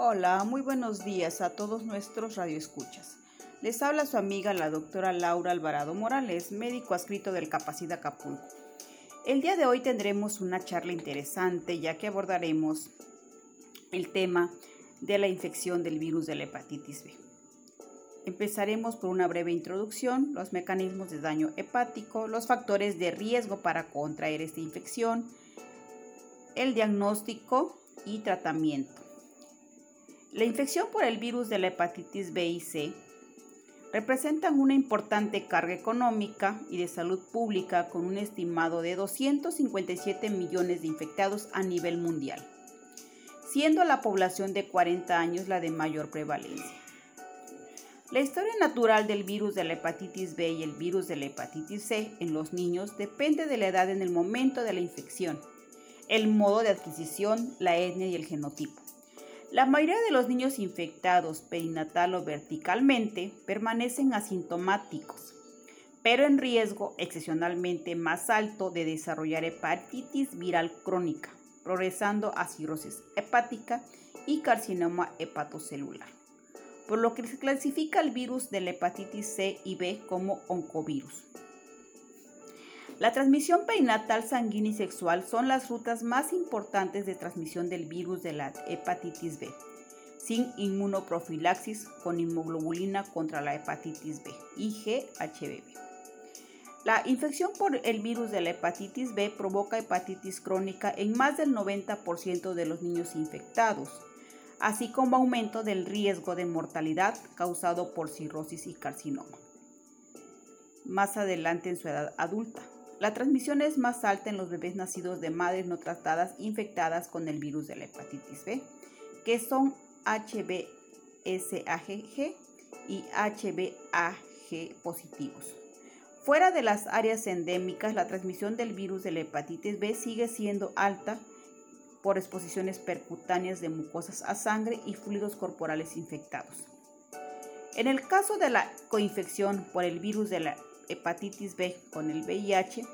Hola, muy buenos días a todos nuestros radioescuchas. Les habla su amiga la doctora Laura Alvarado Morales, médico adscrito del Capacidad Acapulco. El día de hoy tendremos una charla interesante ya que abordaremos el tema de la infección del virus de la hepatitis B. Empezaremos por una breve introducción, los mecanismos de daño hepático, los factores de riesgo para contraer esta infección, el diagnóstico y tratamiento. La infección por el virus de la hepatitis B y C representan una importante carga económica y de salud pública con un estimado de 257 millones de infectados a nivel mundial, siendo la población de 40 años la de mayor prevalencia. La historia natural del virus de la hepatitis B y el virus de la hepatitis C en los niños depende de la edad en el momento de la infección, el modo de adquisición, la etnia y el genotipo. La mayoría de los niños infectados perinatal o verticalmente permanecen asintomáticos, pero en riesgo excepcionalmente más alto de desarrollar hepatitis viral crónica, progresando a cirrosis hepática y carcinoma hepatocelular, por lo que se clasifica el virus de la hepatitis C y B como oncovirus. La transmisión perinatal sanguínea y sexual son las rutas más importantes de transmisión del virus de la hepatitis B, sin inmunoprofilaxis con inmunoglobulina contra la hepatitis B, IgHBV. La infección por el virus de la hepatitis B provoca hepatitis crónica en más del 90% de los niños infectados, así como aumento del riesgo de mortalidad causado por cirrosis y carcinoma. Más adelante en su edad adulta. La transmisión es más alta en los bebés nacidos de madres no tratadas infectadas con el virus de la hepatitis B, que son HBsAgG y HBAG positivos. Fuera de las áreas endémicas, la transmisión del virus de la hepatitis B sigue siendo alta por exposiciones percutáneas de mucosas a sangre y fluidos corporales infectados. En el caso de la coinfección por el virus de la hepatitis B con el VIH,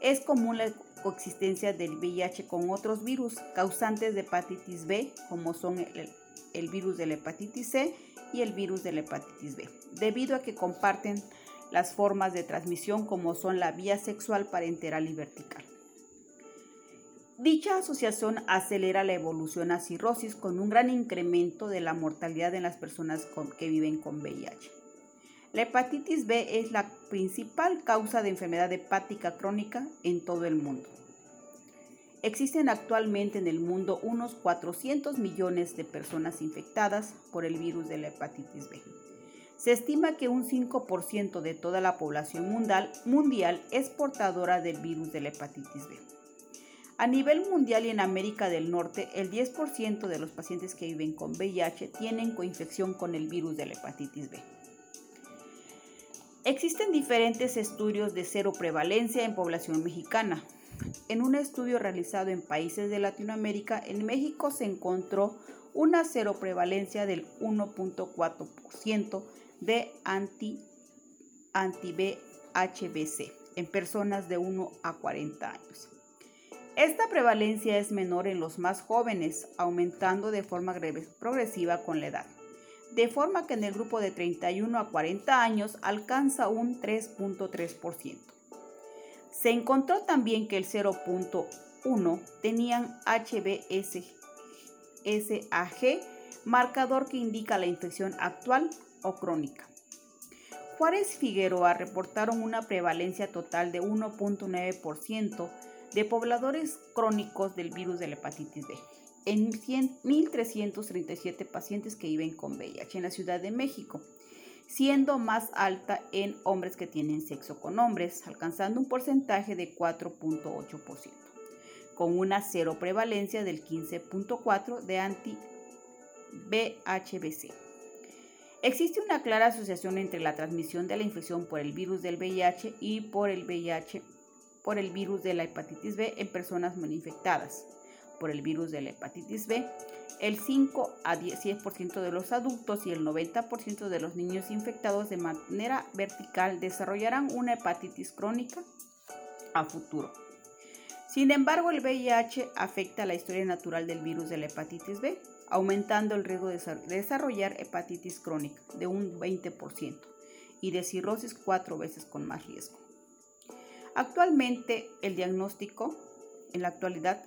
es común la coexistencia del VIH con otros virus causantes de hepatitis B, como son el, virus de la hepatitis C y el virus de la hepatitis B, debido a que comparten las formas de transmisión como son la vía sexual, parenteral y vertical. Dicha asociación acelera la evolución a cirrosis con un gran incremento de la mortalidad en las personas que viven con VIH. La hepatitis B es la principal causa de enfermedad hepática crónica en todo el mundo. Existen actualmente en el mundo unos 400 millones de personas infectadas por el virus de la hepatitis B. Se estima que un 5% de toda la población mundial, mundial es portadora del virus de la hepatitis B. A nivel mundial y en América del Norte, el 10% de los pacientes que viven con VIH tienen coinfección con el virus de la hepatitis B. Existen diferentes estudios de cero prevalencia en población mexicana. En un estudio realizado en países de Latinoamérica, en México se encontró una cero prevalencia del 1.4% de anti, anti-BHBC en personas de 1 a 40 años. Esta prevalencia es menor en los más jóvenes, aumentando de forma progresiva con la edad de forma que en el grupo de 31 a 40 años alcanza un 3.3%. Se encontró también que el 0.1 tenían HBsAg, marcador que indica la infección actual o crónica. Juárez Figueroa reportaron una prevalencia total de 1.9% de pobladores crónicos del virus de la hepatitis B en 1.337 pacientes que viven con VIH en la Ciudad de México, siendo más alta en hombres que tienen sexo con hombres, alcanzando un porcentaje de 4.8%, con una cero prevalencia del 15.4% de anti-BHBC. Existe una clara asociación entre la transmisión de la infección por el virus del VIH y por el VIH por el virus de la hepatitis B en personas no infectadas por el virus de la hepatitis B, el 5 a 10% de los adultos y el 90% de los niños infectados de manera vertical desarrollarán una hepatitis crónica a futuro. Sin embargo, el VIH afecta la historia natural del virus de la hepatitis B, aumentando el riesgo de desarrollar hepatitis crónica de un 20% y de cirrosis cuatro veces con más riesgo. Actualmente, el diagnóstico, en la actualidad,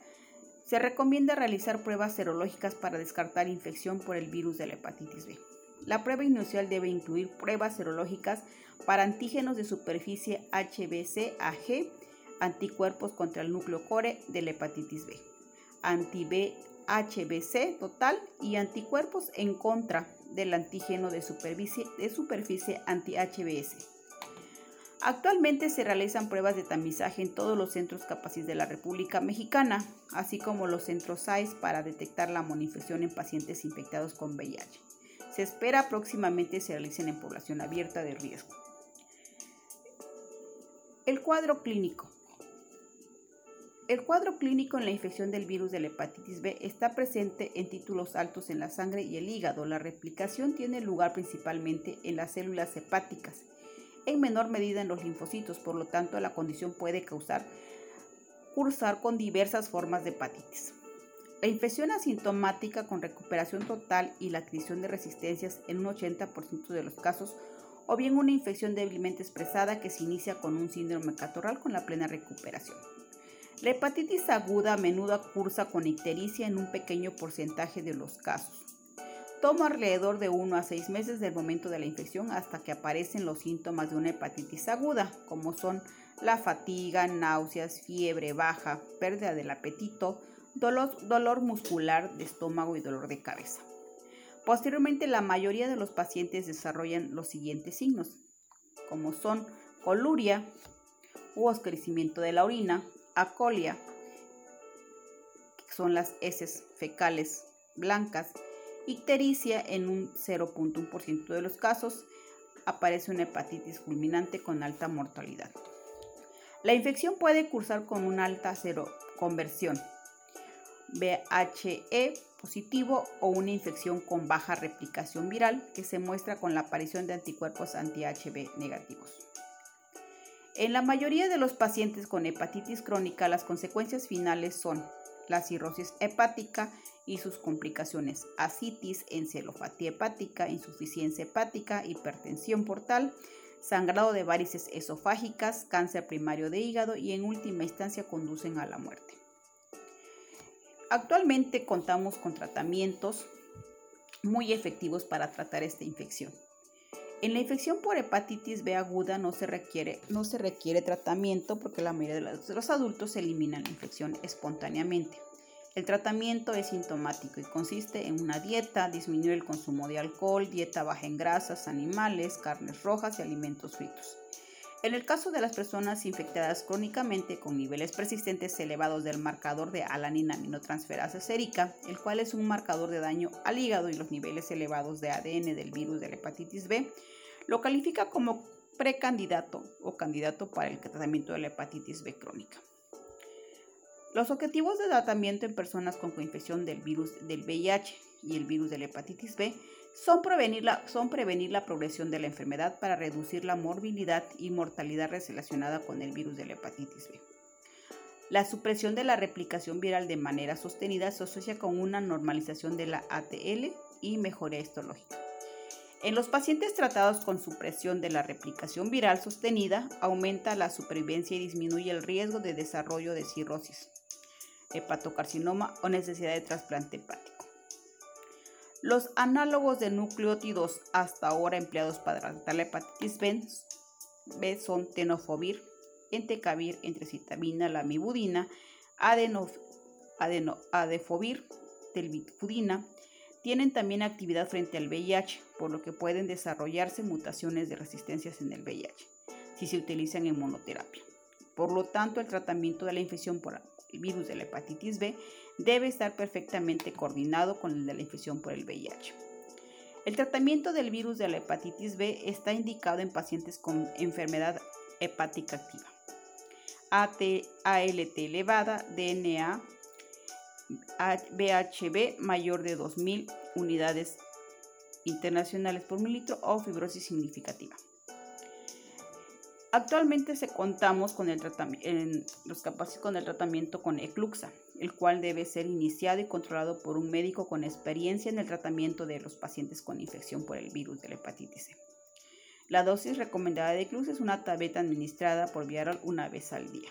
se recomienda realizar pruebas serológicas para descartar infección por el virus de la hepatitis B. La prueba inicial debe incluir pruebas serológicas para antígenos de superficie HBC-AG, anticuerpos contra el núcleo core de la hepatitis B, anti-B-HBC total y anticuerpos en contra del antígeno de superficie, de superficie anti-HBS. Actualmente se realizan pruebas de tamizaje en todos los centros capaces de la República Mexicana, así como los centros SAIS para detectar la monoinfección en pacientes infectados con VIH. Se espera próximamente se realicen en población abierta de riesgo. El cuadro clínico. El cuadro clínico en la infección del virus de la hepatitis B está presente en títulos altos en la sangre y el hígado. La replicación tiene lugar principalmente en las células hepáticas en menor medida en los linfocitos, por lo tanto la condición puede causar cursar con diversas formas de hepatitis. La infección asintomática con recuperación total y la adquisición de resistencias en un 80% de los casos, o bien una infección débilmente expresada que se inicia con un síndrome catorral con la plena recuperación. La hepatitis aguda a menudo cursa con ictericia en un pequeño porcentaje de los casos. Toma alrededor de 1 a 6 meses del momento de la infección hasta que aparecen los síntomas de una hepatitis aguda, como son la fatiga, náuseas, fiebre baja, pérdida del apetito, dolor, dolor muscular de estómago y dolor de cabeza. Posteriormente, la mayoría de los pacientes desarrollan los siguientes signos, como son coluria u oscurecimiento de la orina, acolia, que son las heces fecales blancas, Ictericia en un 0.1% de los casos aparece una hepatitis fulminante con alta mortalidad. La infección puede cursar con una alta seroconversión, BHE positivo o una infección con baja replicación viral que se muestra con la aparición de anticuerpos anti-HB negativos. En la mayoría de los pacientes con hepatitis crónica, las consecuencias finales son la cirrosis hepática y sus complicaciones, asitis, encefalopatía hepática, insuficiencia hepática, hipertensión portal, sangrado de varices esofágicas, cáncer primario de hígado y en última instancia conducen a la muerte. Actualmente contamos con tratamientos muy efectivos para tratar esta infección. En la infección por hepatitis B aguda no se requiere, no se requiere tratamiento porque la mayoría de los adultos eliminan la infección espontáneamente. El tratamiento es sintomático y consiste en una dieta, disminuir el consumo de alcohol, dieta baja en grasas, animales, carnes rojas y alimentos fritos. En el caso de las personas infectadas crónicamente con niveles persistentes elevados del marcador de alanina aminotransferasa sérica, el cual es un marcador de daño al hígado y los niveles elevados de ADN del virus de la hepatitis B, lo califica como precandidato o candidato para el tratamiento de la hepatitis B crónica. Los objetivos de tratamiento en personas con coinfección del virus del VIH y el virus de la hepatitis B son prevenir, la, son prevenir la progresión de la enfermedad para reducir la morbilidad y mortalidad relacionada con el virus de la hepatitis B. La supresión de la replicación viral de manera sostenida se asocia con una normalización de la ATL y mejoría histológica. En los pacientes tratados con supresión de la replicación viral sostenida, aumenta la supervivencia y disminuye el riesgo de desarrollo de cirrosis hepatocarcinoma o necesidad de trasplante hepático. Los análogos de nucleótidos hasta ahora empleados para tratar la hepatitis B son tenofovir, entecavir, entrecitabina, lamivudina, adeno, adefovir, telvifudina. Tienen también actividad frente al VIH, por lo que pueden desarrollarse mutaciones de resistencias en el VIH si se utilizan en monoterapia. Por lo tanto, el tratamiento de la infección por virus de la hepatitis B debe estar perfectamente coordinado con el de la infección por el VIH. El tratamiento del virus de la hepatitis B está indicado en pacientes con enfermedad hepática activa. ALT elevada, DNA, BHB mayor de 2000 unidades internacionales por mililitro o fibrosis significativa. Actualmente se contamos con el, en con el tratamiento con Ecluxa, el cual debe ser iniciado y controlado por un médico con experiencia en el tratamiento de los pacientes con infección por el virus de la hepatitis C. La dosis recomendada de Ecluxa es una tableta administrada por vía una vez al día.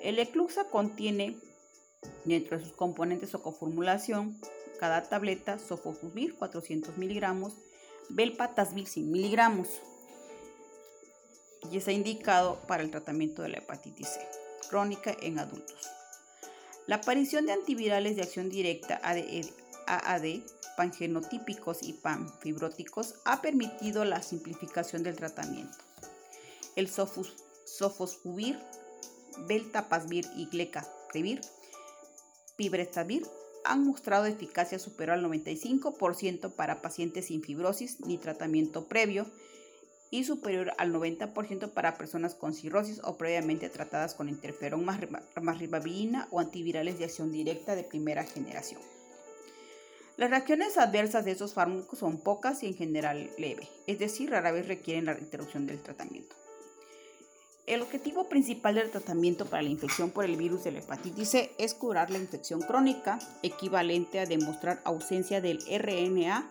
El Ecluxa contiene, dentro de sus componentes o coformulación, cada tableta sofosbuvir 400 miligramos, belpatasvir 100 miligramos, y está indicado para el tratamiento de la hepatitis C crónica en adultos. La aparición de antivirales de acción directa AAD, pangenotípicos y panfibróticos ha permitido la simplificación del tratamiento. El sofosbuvir, beltapasvir y glecaprevir, pibretavir han mostrado eficacia superior al 95% para pacientes sin fibrosis ni tratamiento previo y superior al 90% para personas con cirrosis o previamente tratadas con interferón más, ribavina o antivirales de acción directa de primera generación. Las reacciones adversas de esos fármacos son pocas y en general leve, es decir, rara vez requieren la interrupción del tratamiento. El objetivo principal del tratamiento para la infección por el virus de la hepatitis C es curar la infección crónica, equivalente a demostrar ausencia del RNA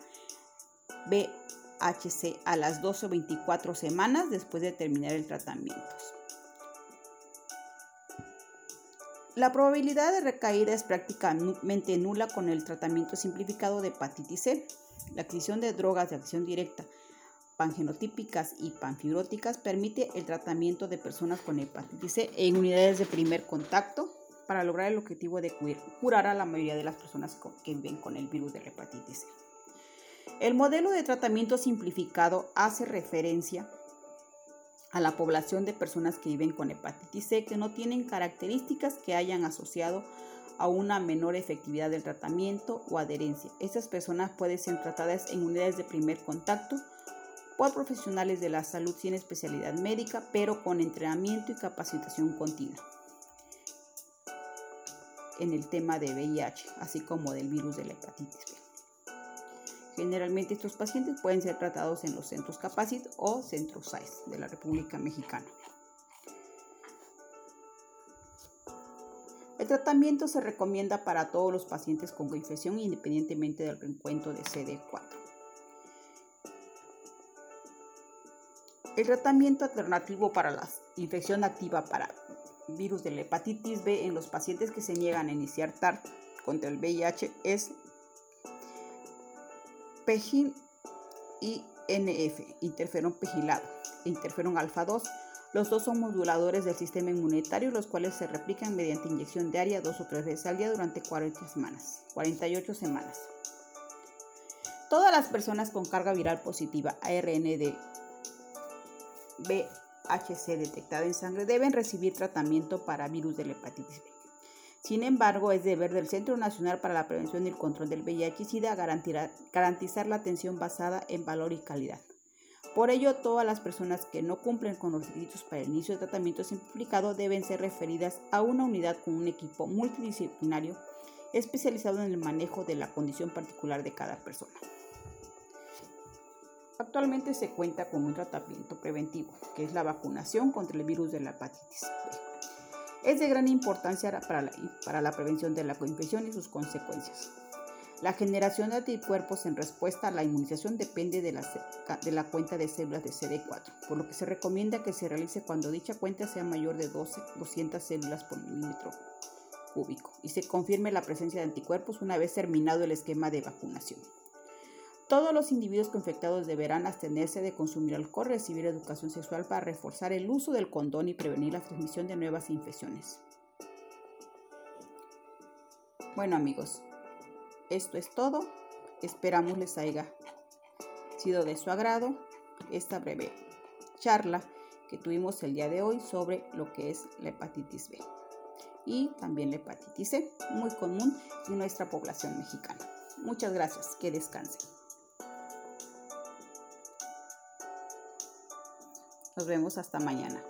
B HC a las 12 o 24 semanas después de terminar el tratamiento. La probabilidad de recaída es prácticamente nula con el tratamiento simplificado de hepatitis C. La adquisición de drogas de acción directa pangenotípicas y panfibróticas permite el tratamiento de personas con hepatitis C en unidades de primer contacto para lograr el objetivo de curar a la mayoría de las personas que viven con el virus de la hepatitis C. El modelo de tratamiento simplificado hace referencia a la población de personas que viven con hepatitis C que no tienen características que hayan asociado a una menor efectividad del tratamiento o adherencia. Estas personas pueden ser tratadas en unidades de primer contacto por profesionales de la salud sin especialidad médica, pero con entrenamiento y capacitación continua en el tema de VIH, así como del virus de la hepatitis. Generalmente estos pacientes pueden ser tratados en los centros Capacit o centros SAIS de la República Mexicana. El tratamiento se recomienda para todos los pacientes con infección independientemente del reencuentro de CD4. El tratamiento alternativo para la infección activa para virus de la hepatitis B en los pacientes que se niegan a iniciar TAR contra el VIH es PEGIN y NF, interferón pegilado, e interferón alfa 2. Los dos son moduladores del sistema inmunitario, los cuales se replican mediante inyección diaria dos o tres veces al día durante 40 semanas, 48 semanas. Todas las personas con carga viral positiva ARN de VHC detectada en sangre deben recibir tratamiento para virus de la hepatitis B. Sin embargo, es deber del Centro Nacional para la Prevención y el Control del VIH-Sida garantizar la atención basada en valor y calidad. Por ello, todas las personas que no cumplen con los requisitos para el inicio de tratamiento simplificado deben ser referidas a una unidad con un equipo multidisciplinario especializado en el manejo de la condición particular de cada persona. Actualmente se cuenta con un tratamiento preventivo, que es la vacunación contra el virus de la hepatitis B es de gran importancia para la, prevención de la coinfección y sus consecuencias. La generación de anticuerpos en respuesta a la inmunización depende de la, de la cuenta de células de CD4, por lo que se recomienda que se realice cuando dicha cuenta sea mayor de 12, 200 células por milímetro cúbico y se confirme la presencia de anticuerpos una vez terminado el esquema de vacunación. Todos los individuos infectados deberán abstenerse de consumir alcohol, recibir educación sexual para reforzar el uso del condón y prevenir la transmisión de nuevas infecciones. Bueno amigos, esto es todo. Esperamos les haya sido de su agrado esta breve charla que tuvimos el día de hoy sobre lo que es la hepatitis B y también la hepatitis C, muy común en nuestra población mexicana. Muchas gracias, que descansen. Nos vemos hasta mañana.